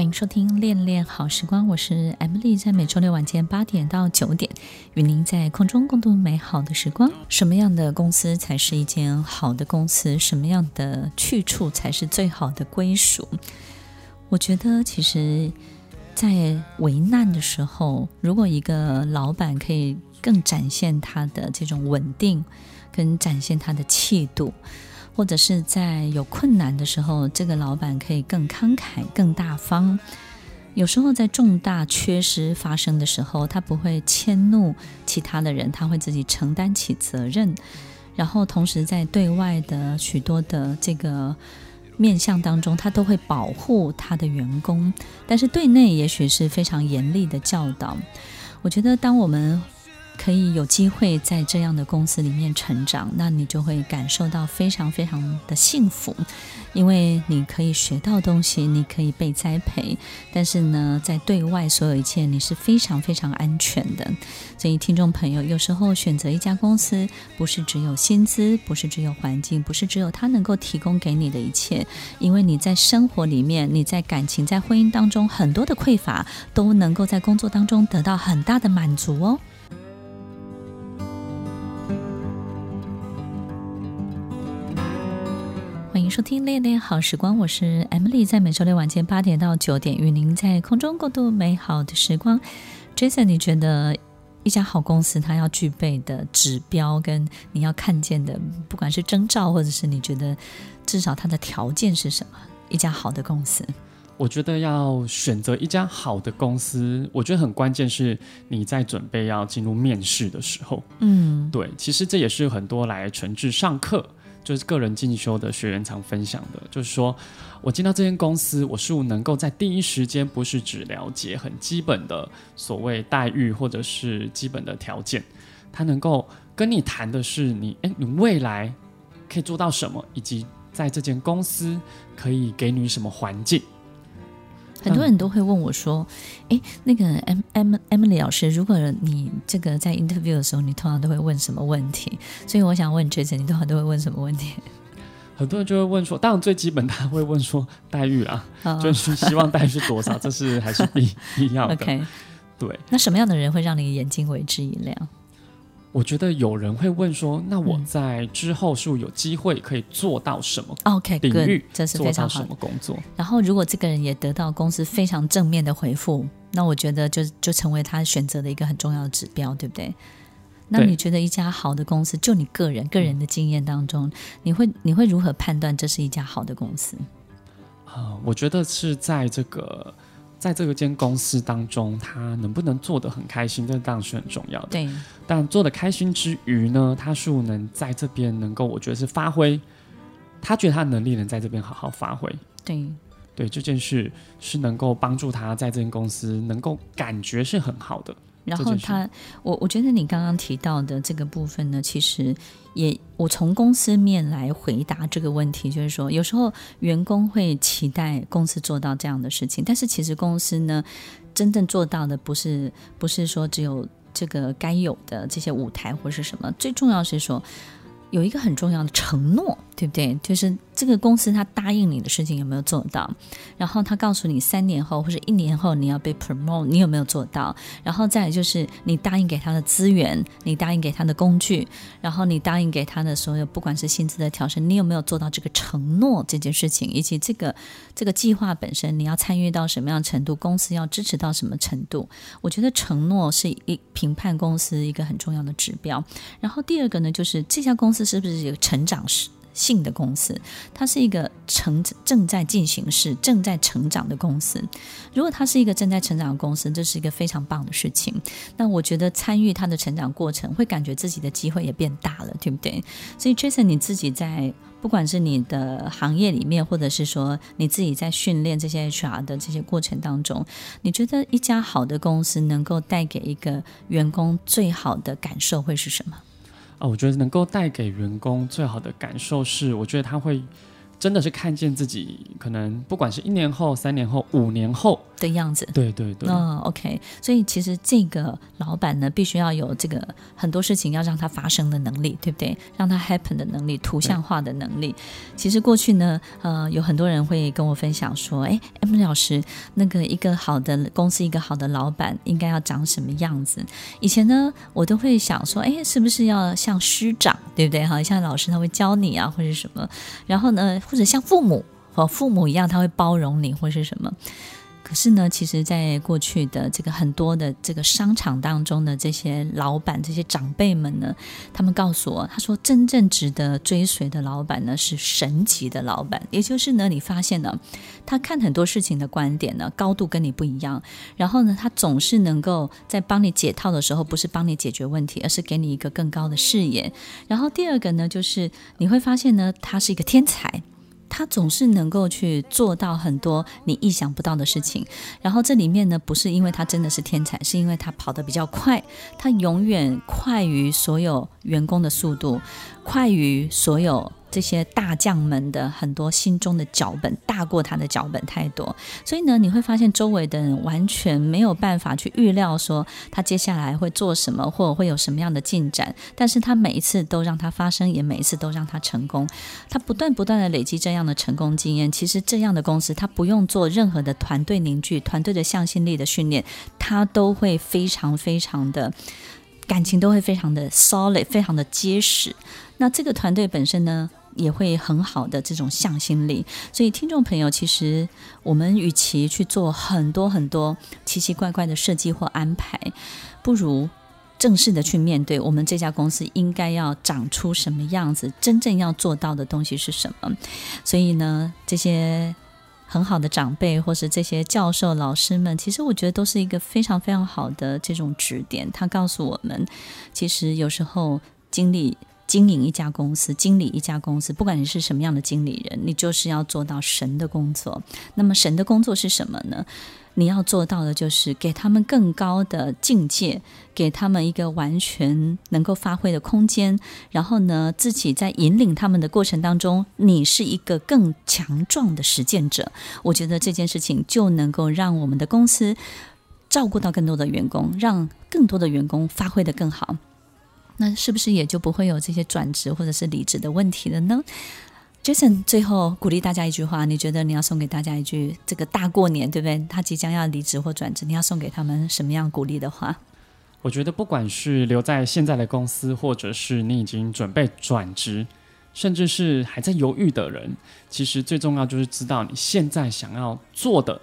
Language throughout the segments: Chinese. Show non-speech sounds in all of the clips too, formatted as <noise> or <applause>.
欢迎收听《恋恋好时光》，我是 Emily，在每周六晚间八点到九点，与您在空中共度美好的时光。什么样的公司才是一间好的公司？什么样的去处才是最好的归属？我觉得，其实，在危难的时候，如果一个老板可以更展现他的这种稳定，跟展现他的气度。或者是在有困难的时候，这个老板可以更慷慨、更大方。有时候在重大缺失发生的时候，他不会迁怒其他的人，他会自己承担起责任。然后同时在对外的许多的这个面向当中，他都会保护他的员工。但是对内也许是非常严厉的教导。我觉得当我们可以有机会在这样的公司里面成长，那你就会感受到非常非常的幸福，因为你可以学到东西，你可以被栽培，但是呢，在对外所有一切你是非常非常安全的。所以，听众朋友，有时候选择一家公司，不是只有薪资，不是只有环境，不是只有他能够提供给你的一切，因为你在生活里面，你在感情、在婚姻当中很多的匮乏，都能够在工作当中得到很大的满足哦。收听恋恋好时光，我是 Emily，在每周六晚间八点到九点，与您在空中共度美好的时光。Jason，你觉得一家好公司它要具备的指标，跟你要看见的，不管是征兆，或者是你觉得至少它的条件是什么？一家好的公司，我觉得要选择一家好的公司，我觉得很关键是你在准备要进入面试的时候，嗯，对，其实这也是很多来诚挚上课。就是个人进修的学员常分享的，就是说我进到这间公司，我是能够在第一时间，不是只了解很基本的所谓待遇或者是基本的条件，他能够跟你谈的是你，诶，你未来可以做到什么，以及在这间公司可以给你什么环境。很多人都会问我说：“哎，那个 M M Emily 老师，如果你这个在 interview 的时候，你通常都会问什么问题？”所以我想问 Jason，你通常都会问什么问题？很多人就会问说，当然最基本他会问说待遇啊，oh. 就是希望待遇是多少，这是还是必 <laughs> 必要的。OK，对。那什么样的人会让你眼睛为之一亮？我觉得有人会问说：“那我在之后是不是有机会可以做到什么？OK，领域这是非常什么工作？然后，如果这个人也得到公司非常正面的回复，那我觉得就就成为他选择的一个很重要的指标，对不对？那你觉得一家好的公司，就你个人个人的经验当中，你会你会如何判断这是一家好的公司？啊、呃，我觉得是在这个。在这个间公司当中，他能不能做得很开心，这当然是很重要的。对，但做得开心之余呢，他是否能在这边能够，我觉得是发挥，他觉得他的能力能在这边好好发挥。对，对，这件事是能够帮助他在这间公司能够感觉是很好的。然后他，我我觉得你刚刚提到的这个部分呢，其实也我从公司面来回答这个问题，就是说，有时候员工会期待公司做到这样的事情，但是其实公司呢，真正做到的不是不是说只有这个该有的这些舞台或是什么，最重要是说有一个很重要的承诺，对不对？就是。这个公司他答应你的事情有没有做到？然后他告诉你三年后或者一年后你要被 promote，你有没有做到？然后再来就是你答应给他的资源，你答应给他的工具，然后你答应给他的所有，不管是薪资的调升，你有没有做到这个承诺这件事情？以及这个这个计划本身，你要参与到什么样程度？公司要支持到什么程度？我觉得承诺是一评判公司一个很重要的指标。然后第二个呢，就是这家公司是不是有成长史？性的公司，它是一个成正在进行式、正在成长的公司。如果它是一个正在成长的公司，这是一个非常棒的事情。那我觉得参与它的成长过程，会感觉自己的机会也变大了，对不对？所以，Jason，你自己在不管是你的行业里面，或者是说你自己在训练这些 HR 的这些过程当中，你觉得一家好的公司能够带给一个员工最好的感受会是什么？啊，我觉得能够带给员工最好的感受是，我觉得他会真的是看见自己可能不管是一年后、三年后、五年后的样子。对对对。嗯，OK。所以其实这个老板呢，必须要有这个很多事情要让它发生的能力，对不对？让它 happen 的能力，图像化的能力。其实过去呢，呃，有很多人会跟我分享说，哎，Emily 老师，那个一个好的公司，一个好的老板应该要长什么样子？以前呢，我都会想说，哎，是不是要像师长，对不对？好，像老师他会教你啊，或者什么。然后呢，或者像父母和父母一样，他会包容你，或是什么。可是呢，其实，在过去的这个很多的这个商场当中的这些老板、这些长辈们呢，他们告诉我，他说，真正值得追随的老板呢，是神级的老板。也就是呢，你发现呢，他看很多事情的观点呢，高度跟你不一样。然后呢，他总是能够在帮你解套的时候，不是帮你解决问题，而是给你一个更高的视野。然后第二个呢，就是你会发现呢，他是一个天才。他总是能够去做到很多你意想不到的事情，然后这里面呢，不是因为他真的是天才，是因为他跑得比较快，他永远快于所有员工的速度，快于所有。这些大将们的很多心中的脚本大过他的脚本太多，所以呢，你会发现周围的人完全没有办法去预料说他接下来会做什么，或者会有什么样的进展。但是他每一次都让他发生，也每一次都让他成功。他不断不断的累积这样的成功经验。其实这样的公司，他不用做任何的团队凝聚、团队的向心力的训练，他都会非常非常的感情都会非常的 solid，非常的结实。那这个团队本身呢，也会很好的这种向心力，所以听众朋友，其实我们与其去做很多很多奇奇怪怪的设计或安排，不如正式的去面对我们这家公司应该要长出什么样子，真正要做到的东西是什么。所以呢，这些很好的长辈或是这些教授老师们，其实我觉得都是一个非常非常好的这种指点。他告诉我们，其实有时候经历。经营一家公司，经理一家公司，不管你是什么样的经理人，你就是要做到神的工作。那么神的工作是什么呢？你要做到的就是给他们更高的境界，给他们一个完全能够发挥的空间。然后呢，自己在引领他们的过程当中，你是一个更强壮的实践者。我觉得这件事情就能够让我们的公司照顾到更多的员工，让更多的员工发挥得更好。那是不是也就不会有这些转职或者是离职的问题了呢？Jason，最后鼓励大家一句话，你觉得你要送给大家一句这个大过年，对不对？他即将要离职或转职，你要送给他们什么样鼓励的话？我觉得不管是留在现在的公司，或者是你已经准备转职，甚至是还在犹豫的人，其实最重要就是知道你现在想要做的。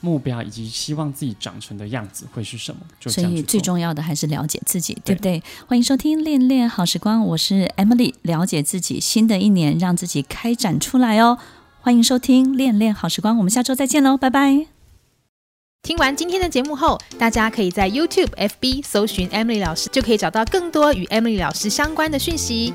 目标以及希望自己长成的样子会是什么？所以最重要的还是了解自己，对，对不对？欢迎收听《恋恋好时光》，我是 Emily，了解自己，新的一年让自己开展出来哦。欢迎收听《恋恋好时光》，我们下周再见喽，拜拜。听完今天的节目后，大家可以在 YouTube、FB 搜寻 Emily 老师，就可以找到更多与 Emily 老师相关的讯息。